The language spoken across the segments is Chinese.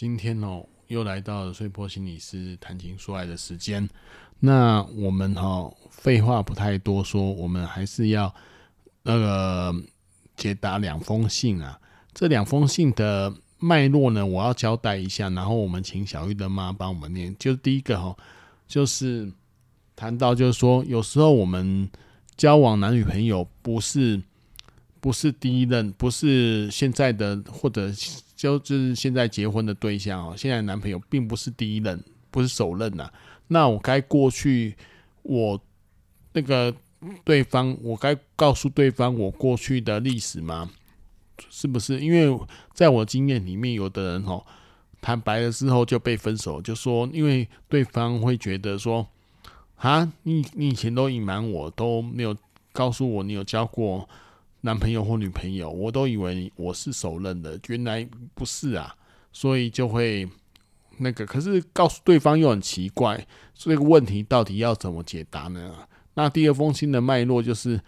今天哦，又来到了碎波心理师谈情说爱的时间。那我们哈、哦，废话不太多说，我们还是要那个解答两封信啊。这两封信的脉络呢，我要交代一下，然后我们请小玉的妈帮我们念。就第一个哈、哦，就是谈到就是说，有时候我们交往男女朋友不是不是第一任，不是现在的或者。就就是现在结婚的对象哦，现在男朋友并不是第一任，不是首任呐。那我该过去我那个对方，我该告诉对方我过去的历史吗？是不是？因为在我经验里面，有的人哦，坦白了之后就被分手，就说因为对方会觉得说啊，你你以前都隐瞒我，都没有告诉我你有交过。男朋友或女朋友，我都以为我是首任的，原来不是啊，所以就会那个，可是告诉对方又很奇怪，这个问题到底要怎么解答呢？那第二封信的脉络就是，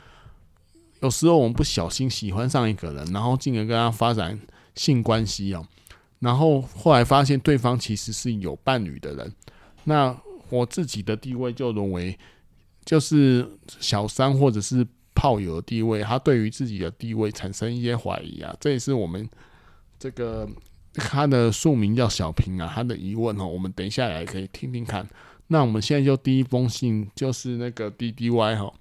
有时候我们不小心喜欢上一个人，然后进而跟他发展性关系哦，然后后来发现对方其实是有伴侣的人，那我自己的地位就沦为就是小三或者是。炮友的地位，他对于自己的地位产生一些怀疑啊，这也是我们这个他的署名叫小平啊，他的疑问哦，我们等一下来可以听听看。那我们现在就第一封信，就是那个 D D Y 哈，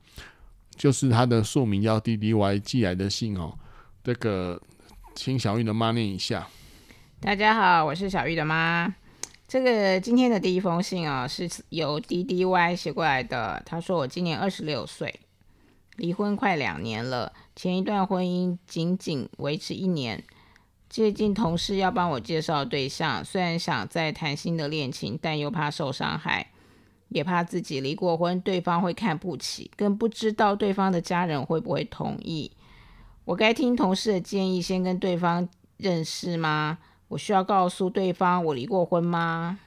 就是他的署名叫 D D Y 寄来的信哦，这个请小玉的妈念一下。大家好，我是小玉的妈。这个今天的第一封信啊，是由 D D Y 写过来的。他说我今年二十六岁。离婚快两年了，前一段婚姻仅仅维持一年。最近同事要帮我介绍对象，虽然想再谈新的恋情，但又怕受伤害，也怕自己离过婚，对方会看不起，更不知道对方的家人会不会同意。我该听同事的建议，先跟对方认识吗？我需要告诉对方我离过婚吗？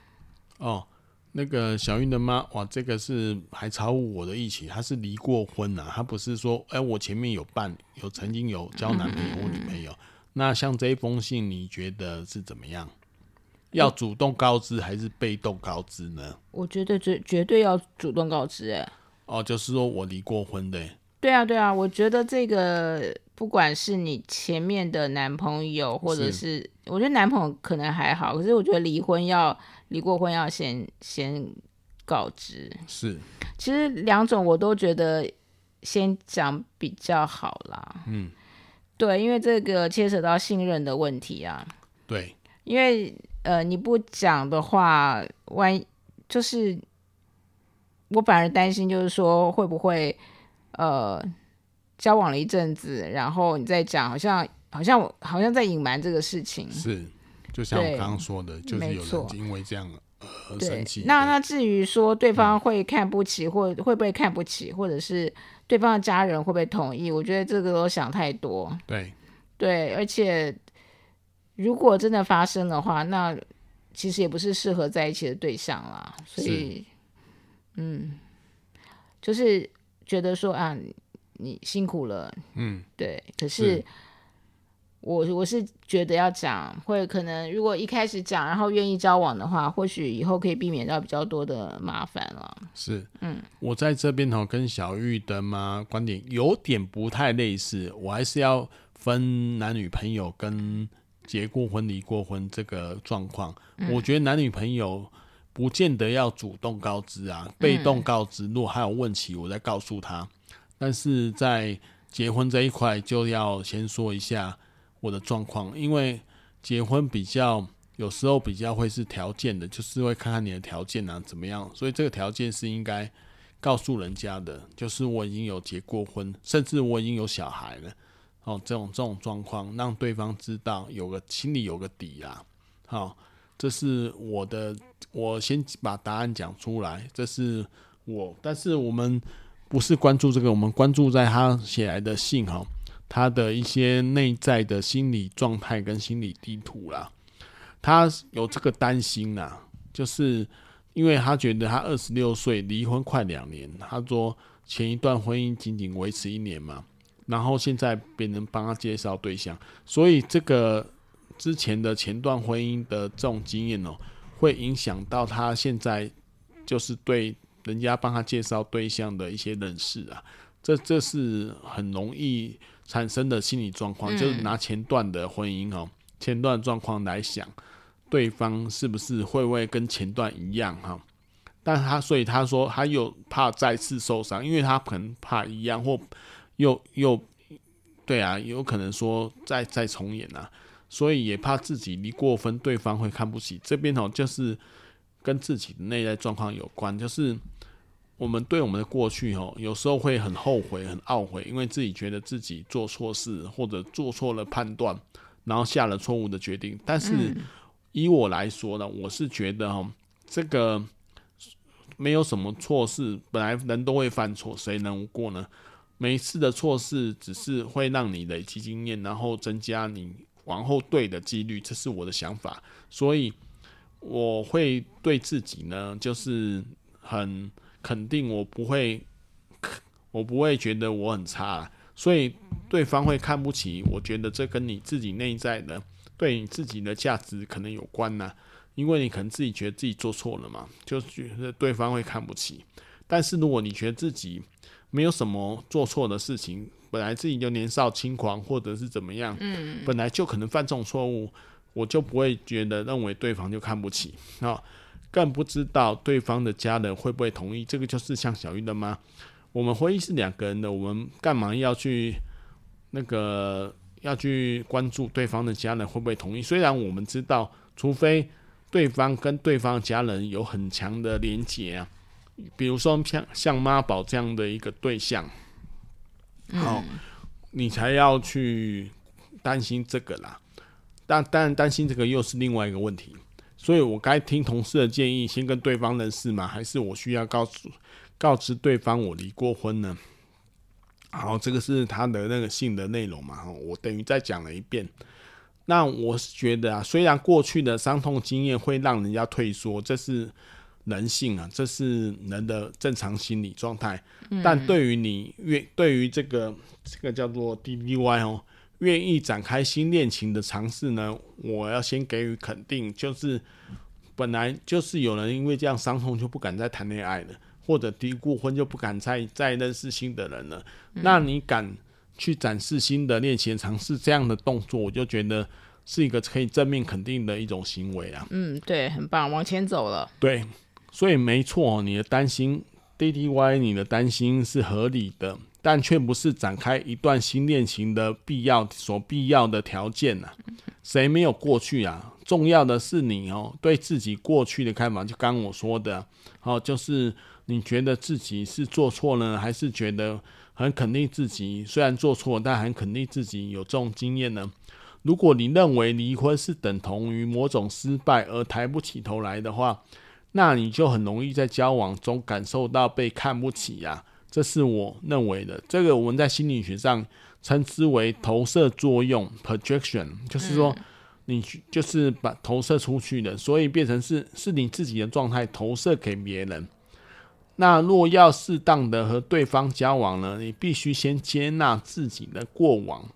哦。那个小云的妈，哇，这个是还超乎我的预期，她是离过婚呐、啊，她不是说，哎、欸，我前面有伴，有曾经有交男朋友或女朋友。嗯嗯嗯，那像这一封信，你觉得是怎么样？要主动告知还是被动告知呢？我觉得绝绝对要主动告知，哎，哦，就是说我离过婚的。对啊，对啊，我觉得这个不管是你前面的男朋友，或者是，是我觉得男朋友可能还好，可是我觉得离婚要。离过婚要先先告知，是，其实两种我都觉得先讲比较好啦。嗯，对，因为这个牵扯到信任的问题啊。对，因为呃你不讲的话，万一就是我反而担心，就是说会不会呃交往了一阵子，然后你再讲，好像好像我好像在隐瞒这个事情。是。就像我刚刚说的，就是有人因为这样而生气。那那至于说对方会看不起，或会不会看不起，或者是对方的家人会不会同意？我觉得这个都想太多。对对，而且如果真的发生的话，那其实也不是适合在一起的对象啦。所以，嗯，就是觉得说啊，你辛苦了。嗯，对。可是。是我我是觉得要讲，会可能如果一开始讲，然后愿意交往的话，或许以后可以避免到比较多的麻烦了。是，嗯，我在这边哈，跟小玉的妈观点有点不太类似，我还是要分男女朋友跟结过婚、离过婚这个状况。嗯，我觉得男女朋友不见得要主动告知啊，被动告知。如果还有问题，我再告诉他。但是在结婚这一块，就要先说一下我的状况，因为结婚比较有时候比较会是条件的，就是会看看你的条件啊怎么样。所以这个条件是应该告诉人家的，就是我已经有结过婚，甚至我已经有小孩了。哦，这种这种状况，让对方知道，有个心里有个底啦。好。这是我的，我先把答案讲出来。这是我，但是我们不是关注这个，我们关注在他写来的信哈，他的一些内在的心理状态跟心理地图啦。他有这个担心呐，就是因为他觉得他二十六岁离婚快两年，他说前一段婚姻仅仅维持一年嘛，然后现在别人帮他介绍对象，所以这个。之前的前段婚姻的这种经验哦，会影响到他现在就是对人家帮他介绍对象的一些人士啊，这这是很容易产生的心理状况。就是拿前段的婚姻哦，前段状况来想，对方是不是会不会跟前段一样哈？但他所以他说他又怕再次受伤，因为他可能怕一样或又又对啊，有可能说再再重演啊。所以也怕自己离过分，对方会看不起。这边哦，就是跟自己的内在状况有关，就是我们对我们的过去哦，有时候会很后悔、很懊悔，因为自己觉得自己做错事或者做错了判断，然后下了错误的决定。但是以我来说呢，我是觉得哦，这个没有什么错事，本来人都会犯错，谁能无过呢？每一次的错事只是会让你累积经验，然后增加你。往后对的几率，这是我的想法，所以我会对自己呢，就是很肯定，我不会，我不会觉得我很差，所以对方会看不起，我觉得这跟你自己内在的对你自己的价值可能有关呐，因为你可能自己觉得自己做错了嘛，就觉得对方会看不起，但是如果你觉得自己没有什么做错的事情。本来自己就年少轻狂，或者是怎么样，嗯，本来就可能犯这种错误，我就不会觉得认为对方就看不起啊，更不知道对方的家人会不会同意。这个就是像小玉的吗？我们婚姻是两个人的，我们干嘛要去那个要去关注对方的家人会不会同意？虽然我们知道，除非对方跟对方家人有很强的连结啊，比如说像像妈宝这样的一个对象。好、哦，你才要去担心这个啦。但当然担心这个又是另外一个问题。所以我该听同事的建议，先跟对方认识吗？还是我需要告诉告知对方我离过婚呢？好，这个是他的那个信的内容嘛。我等于再讲了一遍。那我是觉得啊，虽然过去的伤痛经验会让人家退缩，这是。人性啊，这是人的正常心理状态。但对于你越，对于这个这个叫做 DDY 哦，愿意展开新恋情的尝试呢，我要先给予肯定。就是本来就是有人因为这样伤痛就不敢再谈恋爱了，或者低过婚就不敢再再认识新的人了。那你敢去展示新的恋情尝试这样的动作，我就觉得是一个可以正面肯定的一种行为啊。嗯，对，很棒，往前走了。对。所以没错，你的担心，DDY，你的担心是合理的，但却不是展开一段新恋情的必要所必要的条件呐、谁没有过去啊？重要的是你哦，对自己过去的看法，就刚我说的，哦，就是你觉得自己是做错了，还是觉得很肯定自己虽然做错，但很肯定自己有这种经验呢？如果你认为离婚是等同于某种失败而抬不起头来的话，那你就很容易在交往中感受到被看不起呀，这是我认为的。这个我们在心理学上称之为投射作用 （projection），就是说你就是把投射出去的，所以变成是是你自己的状态投射给别人。那若要适当的和对方交往呢，你必须先接纳自己的过往，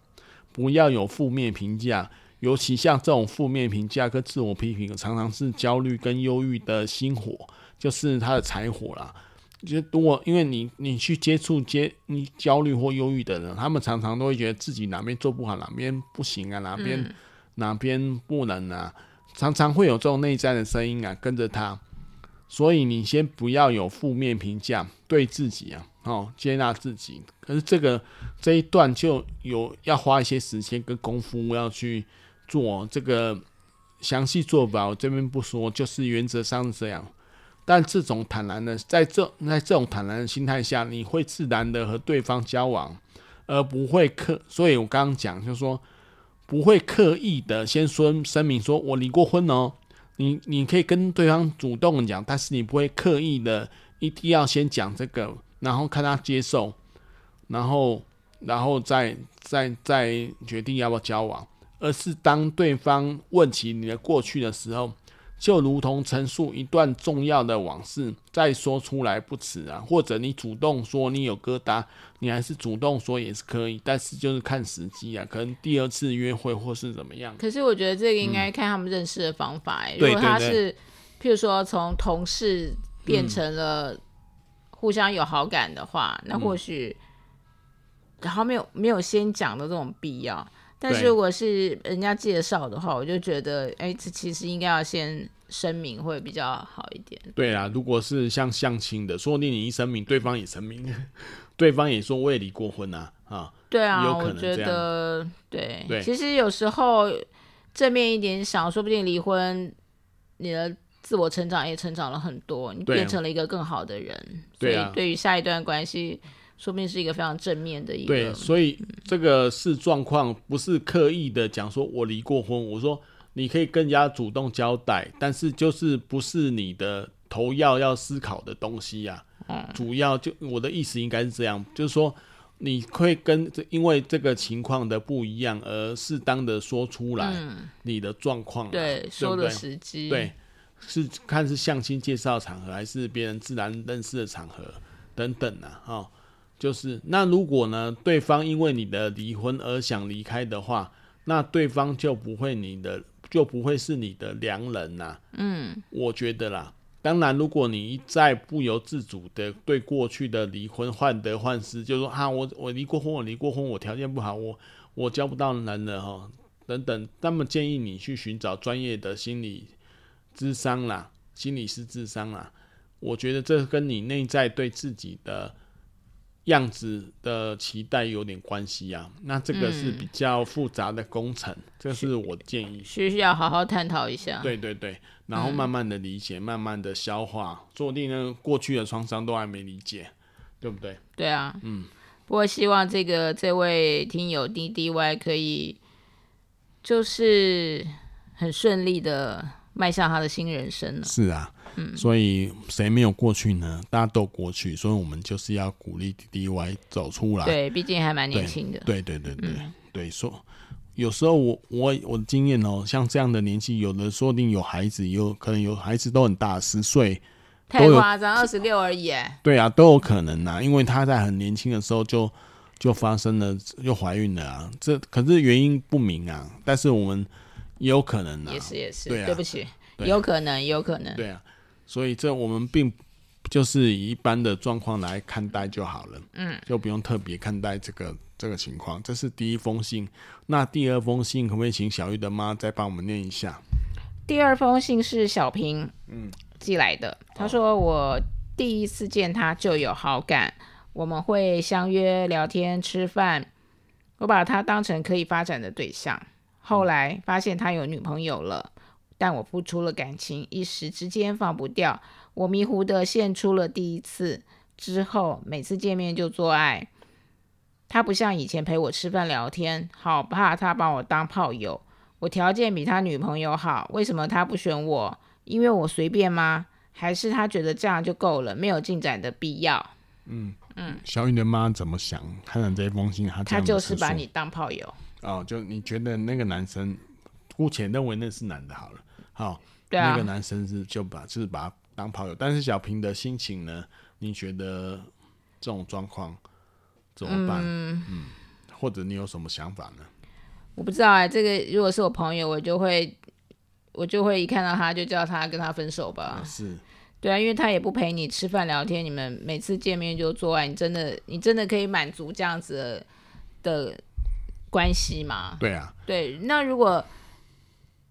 不要有负面评价。尤其像这种负面评价跟自我批评，常常是焦虑跟忧郁的心火，就是他的柴火啦。就如果因为你你去接触接你焦虑或忧郁的人，他们常常都会觉得自己哪边做不好，哪边不行啊，哪边、嗯、哪边不能啊，常常会有这种内在的声音啊跟着他。所以你先不要有负面评价，对自己啊，哦，接纳自己。可是这个这一段就有要花一些时间跟功夫要去做这个详细做法，我这边不说，就是原则上是这样。但这种坦然的，在这在这种坦然的心态下，你会自然的和对方交往，而不会刻。所以我刚刚讲，就是说不会刻意的先说声明说我离过婚哦。你你可以跟对方主动讲，但是你不会刻意的一定要先讲这个，然后看他接受，然后然后再再再决定要不要交往，而是当对方问起你的过去的时候。就如同陈述一段重要的往事，再说出来不迟啊。或者你主动说你有疙瘩，你还是主动说也是可以，但是就是看时机啊。可能第二次约会或是怎么样。可是我觉得这个应该看他们认识的方法哎、欸。嗯、如果他是，譬如说从同事变成了互相有好感的话，嗯、那或许然后没有没有先讲的这种必要。但是如果是人家介绍的话，我就觉得，哎、欸，这其实应该要先声明会比较好一点。对啊，如果是像相亲的，说不定你一声明，对方也声明，对方也说我也离过婚啊，啊，对啊，有可能我觉得对，对，其实有时候正面一点想，说不定离婚，你的自我成长也成长了很多，你变成了一个更好的人，所以对于下一段关系。说明是一个非常正面的一个。对，所以这个是状况，不是刻意的讲说我离过婚。我说你可以更加主动交代，但是就是不是你的头要要思考的东西呀、啊。嗯、主要就我的意思应该是这样，就是说你会跟因为这个情况的不一样而适当的说出来你的状况、啊嗯。对，说的时机。对，是看是相亲介绍场合，还是别人自然认识的场合等等啊，哈。就是那如果呢，对方因为你的离婚而想离开的话，那对方就不会你的就不会是你的良人呐、啊。嗯，我觉得啦。当然，如果你一再不由自主的对过去的离婚患得患失，就说啊，我我离过婚，我离过婚，我条件不好，我我交不到男人哈，等等，那么建议你去寻找专业的心理智商啦，心理师智商啦。我觉得这跟你内在对自己的。样子的期待有点关系啊，那这个是比较复杂的工程，嗯、这是我建议，需要好好探讨一下。对对对，然后慢慢的理解，嗯、慢慢的消化，说不定呢过去的创伤都还没理解，对不对？对啊，嗯。不过希望这个这位听友 D D Y 可以，就是很顺利的迈向他的新人生了。是啊。所以谁没有过去呢？大家都过去，所以我们就是要鼓励 DDY 走出来。对，毕竟还蛮年轻的。对对对对对，嗯、对，说有时候我我我的经验哦，像这样的年纪，有的说不定有孩子，有可能有孩子都很大，十岁，太夸张，二十六而已。对啊，都有可能呐，因为她在很年轻的时候就就发生了，又怀孕了啊。这可是原因不明啊，但是我们也有可能啊。也是也是，对啊，对不起，有可能有可能。对啊。所以这我们并就是以一般的状况来看待就好了，嗯，就不用特别看待这个这个情况。这是第一封信，那第二封信可不可以请小玉的妈再帮我们念一下？第二封信是小平嗯寄来的，嗯、他说我第一次见他就有好感，我们会相约聊天吃饭，我把他当成可以发展的对象，后来发现他有女朋友了。但我付出了感情，一时之间放不掉。我迷糊的献出了第一次，之后每次见面就做爱。他不像以前陪我吃饭聊天，好怕他把我当炮友。我条件比他女朋友好，为什么他不选我？因为我随便吗？还是他觉得这样就够了，没有进展的必要？嗯嗯，小雨的妈怎么想？看了这封信，他他就是把你当炮友。哦，就你觉得那个男生，姑且认为那是男的好了。好，对啊，那个男生是就把就是把他当炮友，但是小平的心情呢？你觉得这种状况怎么办？嗯，嗯，或者你有什么想法呢？我不知道哎、欸，这个如果是我朋友，我就会我就会一看到他就叫他跟他分手吧。是，对啊，因为他也不陪你吃饭聊天，你们每次见面就做爱，你真的你真的可以满足这样子的，的关系吗？对啊，对，那如果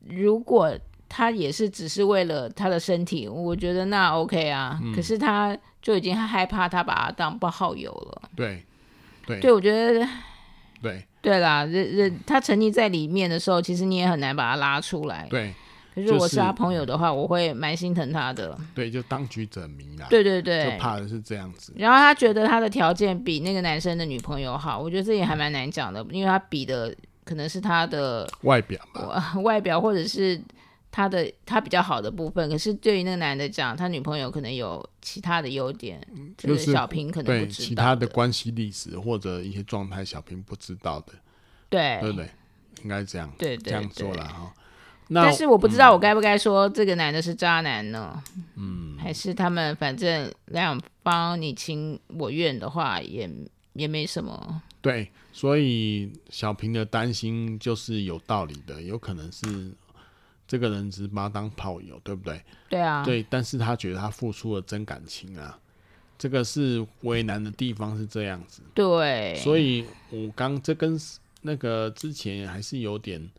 如果他也是只是为了他的身体，我觉得那 OK 啊。嗯、可是他就已经害怕他把他当不好友了。对，对，对，我觉得，对，对啦，人人他沉溺在里面的时候，其实你也很难把他拉出来。对。可是我是他朋友的话，就是、我会蛮心疼他的。对，就当局者迷啦。对对对，就怕的是这样子。然后他觉得他的条件比那个男生的女朋友好，我觉得这也还蛮难讲的，因为他比的可能是他的外表吧，外表或者是他的他比较好的部分。可是对于那个男的讲，他女朋友可能有其他的优点，就是小平可能不知道、就是、其他的关系历史或者一些状态，小平不知道的。对，对不对？应该这样，对，这样做了哈。但是我不知道我该不该说这个男的是渣男呢？嗯，还是他们反正两方你情我愿的话也也没什么。对，所以小平的担心就是有道理的，有可能是这个人只是把他当炮友，对不对？对啊，对，但是他觉得他付出了真感情啊，这个是为难的地方是这样子。对，所以我刚这跟那个之前还是有点。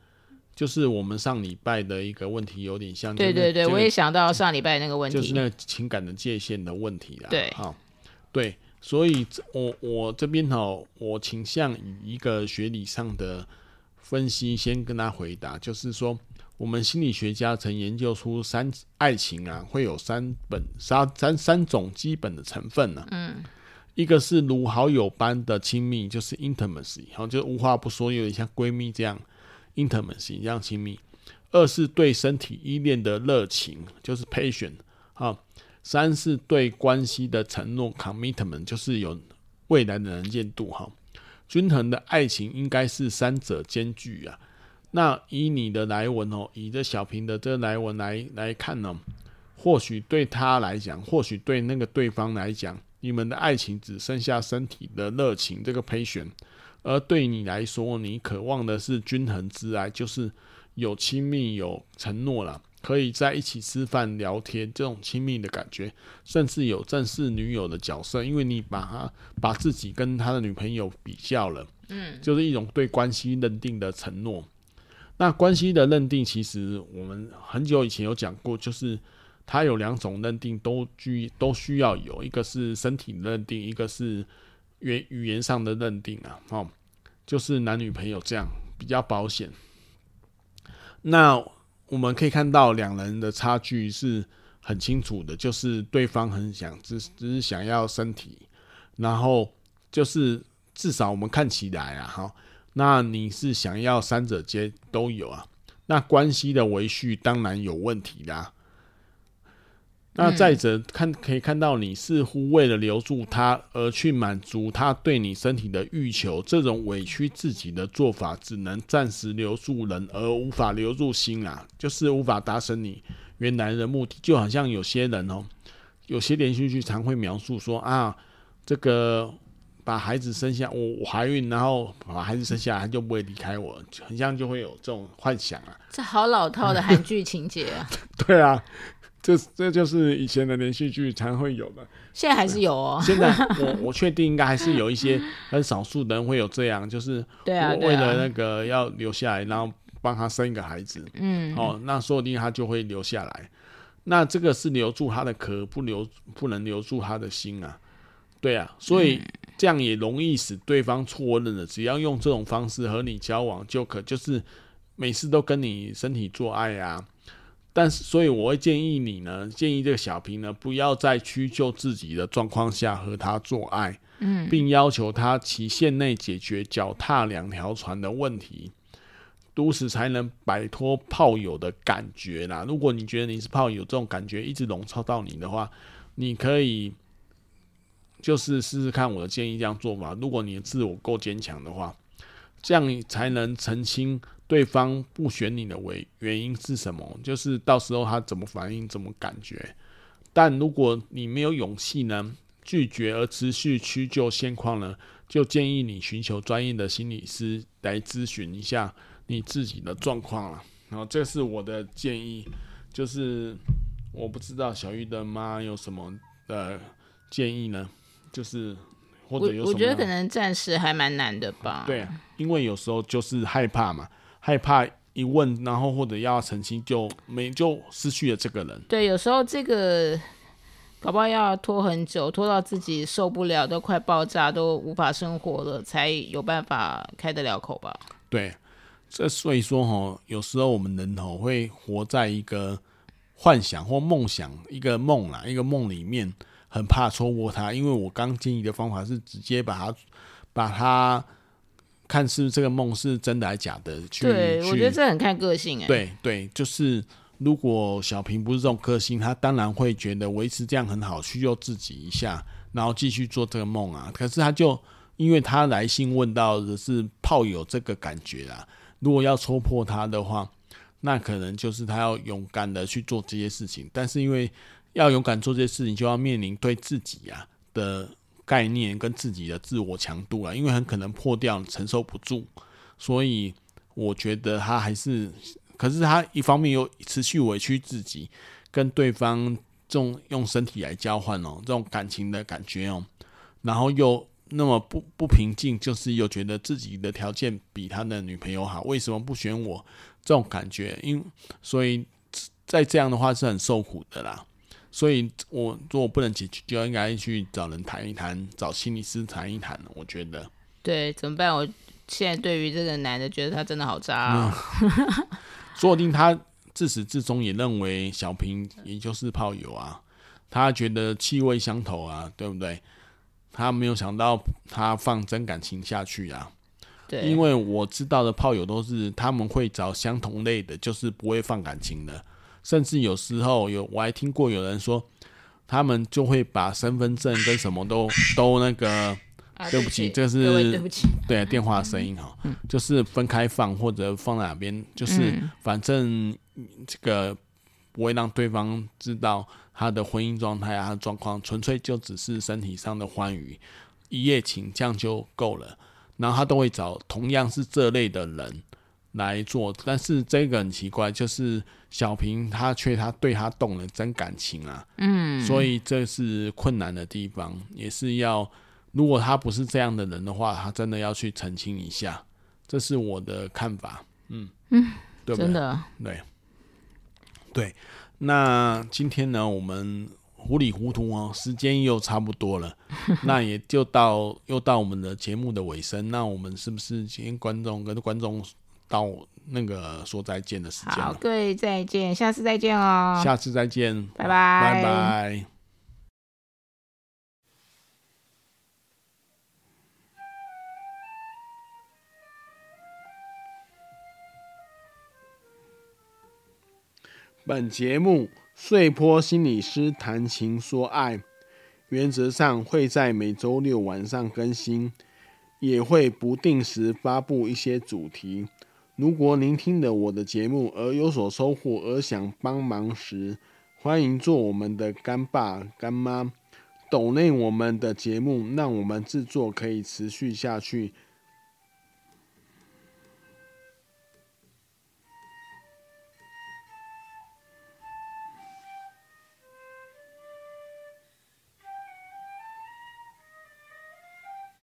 就是我们上礼拜的一个问题有点像，对对对，这个、我也想到上礼拜那个问题，就是那个情感的界限的问题啦。对，好，对，所以我我这边哈，我倾向以一个学理上的分析，先跟他回答，就是说，我们心理学家曾研究出三爱情啊，会有三本三三三种基本的成分呢、啊。嗯，一个是如好友般的亲密，就是 intimacy，好，就无话不说，有点像闺蜜这样。intimacy 这样亲密，二是对身体依恋的热情，就是 passion 啊，三是对关系的承诺 commitment，就是有未来的能见度哈。均衡的爱情应该是三者兼具啊。那以你的来文哦，以这小平的这个来文来来看呢，或许对他来讲，或许对那个对方来讲，你们的爱情只剩下身体的热情这个 passion。而对你来说，你渴望的是均衡之爱，就是有亲密、有承诺了，可以在一起吃饭、聊天这种亲密的感觉，甚至有正式女友的角色。因为你把他把自己跟他的女朋友比较了，嗯，就是一种对关系认定的承诺。那关系的认定，其实我们很久以前有讲过，就是它有两种认定都需都需要有，一个是身体认定，一个是。语语言上的认定啊，哦，就是男女朋友这样比较保险。那我们可以看到两人的差距是很清楚的，就是对方很想只只是想要身体，然后就是至少我们看起来啊，哈，那你是想要三者皆都有啊，那关系的维续当然有问题啦。那再者看，可以看到你似乎为了留住他而去满足他对你身体的欲求，这种委屈自己的做法，只能暂时留住人，而无法留住心啊，就是无法达成你原来的目的。就好像有些人哦，有些连续剧常会描述说啊，这个把孩子生下，我我怀孕，然后把孩子生下来，他就不会离开我，很像就会有这种幻想啊。这好老套的韩剧情节啊。对啊。这这就是以前的连续剧才会有的，现在还是有哦。现在我我确定应该还是有一些很少数的人会有这样，就是对啊，为了那个要留下来，然后帮他生一个孩子，嗯，哦，那说不定他就会留下来。那这个是留住他的壳，不留不能留住他的心啊。对啊，所以这样也容易使对方错认了。只要用这种方式和你交往，就可就是每次都跟你身体做爱啊。但是，所以我会建议你呢，建议这个小平呢，不要在屈就自己的状况下和他做爱，嗯，并要求他期限内解决脚踏两条船的问题，如此才能摆脱炮友的感觉啦。如果你觉得你是炮友，这种感觉一直笼罩到你的话，你可以就是试试看我的建议这样做法。如果你的自我够坚强的话，这样你才能澄清。对方不选你的为原因是什么？就是到时候他怎么反应，怎么感觉。但如果你没有勇气呢，拒绝而持续屈就现况呢，就建议你寻求专业的心理师来咨询一下你自己的状况了。然后这是我的建议，就是我不知道小玉的妈有什么呃建议呢？就是或者有我，我觉得可能暂时还蛮难的吧。对啊，因为有时候就是害怕嘛。害怕一问，然后或者要澄清，就没就失去了这个人。对，有时候这个搞不好要拖很久，拖到自己受不了，都快爆炸，都无法生活了，才有办法开得了口吧？对，这所以说哈，有时候我们人吼会活在一个幻想或梦想一个梦啦，一个梦里面，很怕戳破它。因为我刚建议的方法是直接把它把它。看是这个梦是真的还是假的？去对，去我觉得这很看个性哎。对对，就是如果小平不是这种个性，他当然会觉得维持这样很好，去救自己一下，然后继续做这个梦啊。可是他就因为他来信问到的是炮友这个感觉啊，如果要戳破他的话，那可能就是他要勇敢的去做这些事情。但是因为要勇敢做这些事情，就要面临对自己啊的。概念跟自己的自我强度啊，因为很可能破掉，承受不住，所以我觉得他还是，可是他一方面又持续委屈自己，跟对方这种用身体来交换哦，这种感情的感觉哦，然后又那么不不平静，就是又觉得自己的条件比他的女朋友好，为什么不选我？这种感觉，因所以在这样的话是很受苦的啦。所以，我如果不能解决，就应该去找人谈一谈，找心理师谈一谈。我觉得，对，怎么办？我现在对于这个男的，觉得他真的好渣哦。说不定他自始至终也认为小平也就是炮友啊，他觉得气味相投啊，对不对？他没有想到他放真感情下去啊。对，因为我知道的炮友都是他们会找相同类的，就是不会放感情的。甚至有时候有，我还听过有人说，他们就会把身份证跟什么都都那个，啊、对不起，这是对不起，对电话声音哈，嗯、就是分开放或者放在哪边，就是反正这个不会让对方知道他的婚姻状态啊，他的状况，纯粹就只是身体上的欢愉，一夜情这样就够了。然后他都会找同样是这类的人。来做，但是这个很奇怪，就是小平他却他对他动了真感情啊，嗯，所以这是困难的地方，也是要，如果他不是这样的人的话，他真的要去澄清一下，这是我的看法，嗯。嗯，对不对？真的，对，对，那今天呢，我们糊里糊涂哦，时间又差不多了，那也就到又到我们的节目的尾声，那我们是不是今天观众跟观众？到那个说再见的时间。好，各位再见，下次再见哦。下次再见，拜拜，拜拜。本节目碎坡心理师谈情说爱，原则上会在每周六晚上更新，也会不定时发布一些主题。如果您听了我的节目而有所收获，而想帮忙时，欢迎做我们的干爸干妈，抖内我们的节目，让我们制作可以持续下去。